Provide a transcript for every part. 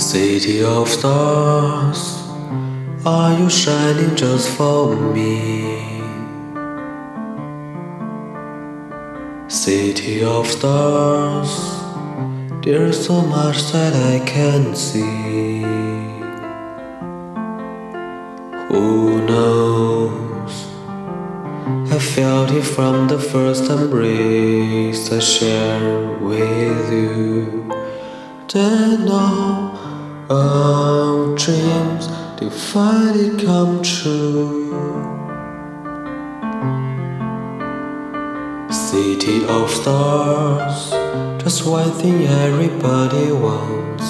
City of stars, are you shining just for me? City of stars, there's so much that I can see. Who knows? I felt it from the first embrace I shared with you. Then all our dreams they finally come true. City of stars, just one thing everybody wants.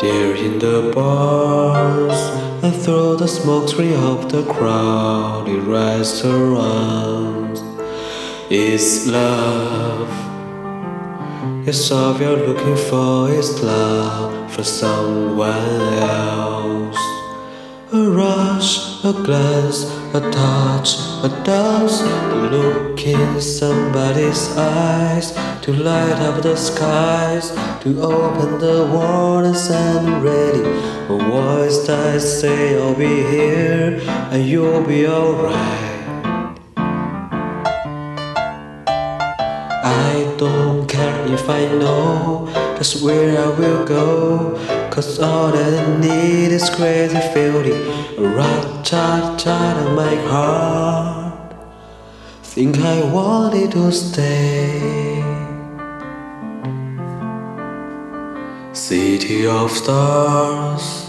There in the bars and through the smoke screen of the crowded restaurants. It's love. Yes, all you're looking for is love for someone else. A rush, a glance, a touch, a dance, to look in somebody's eyes, to light up the skies, to open the world and ready. A voice that say I'll be here and you'll be alright. Don't care if I know just where I will go. Cause all that I need is crazy feeling. Rock cha cha in my heart. Think I wanted to stay. City of stars,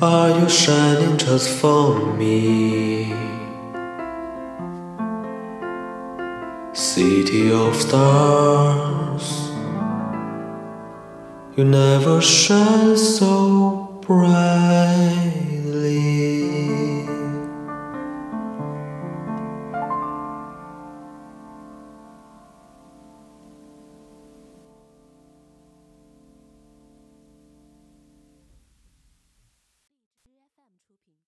are you shining just for me? City of stars, you never shine so bright.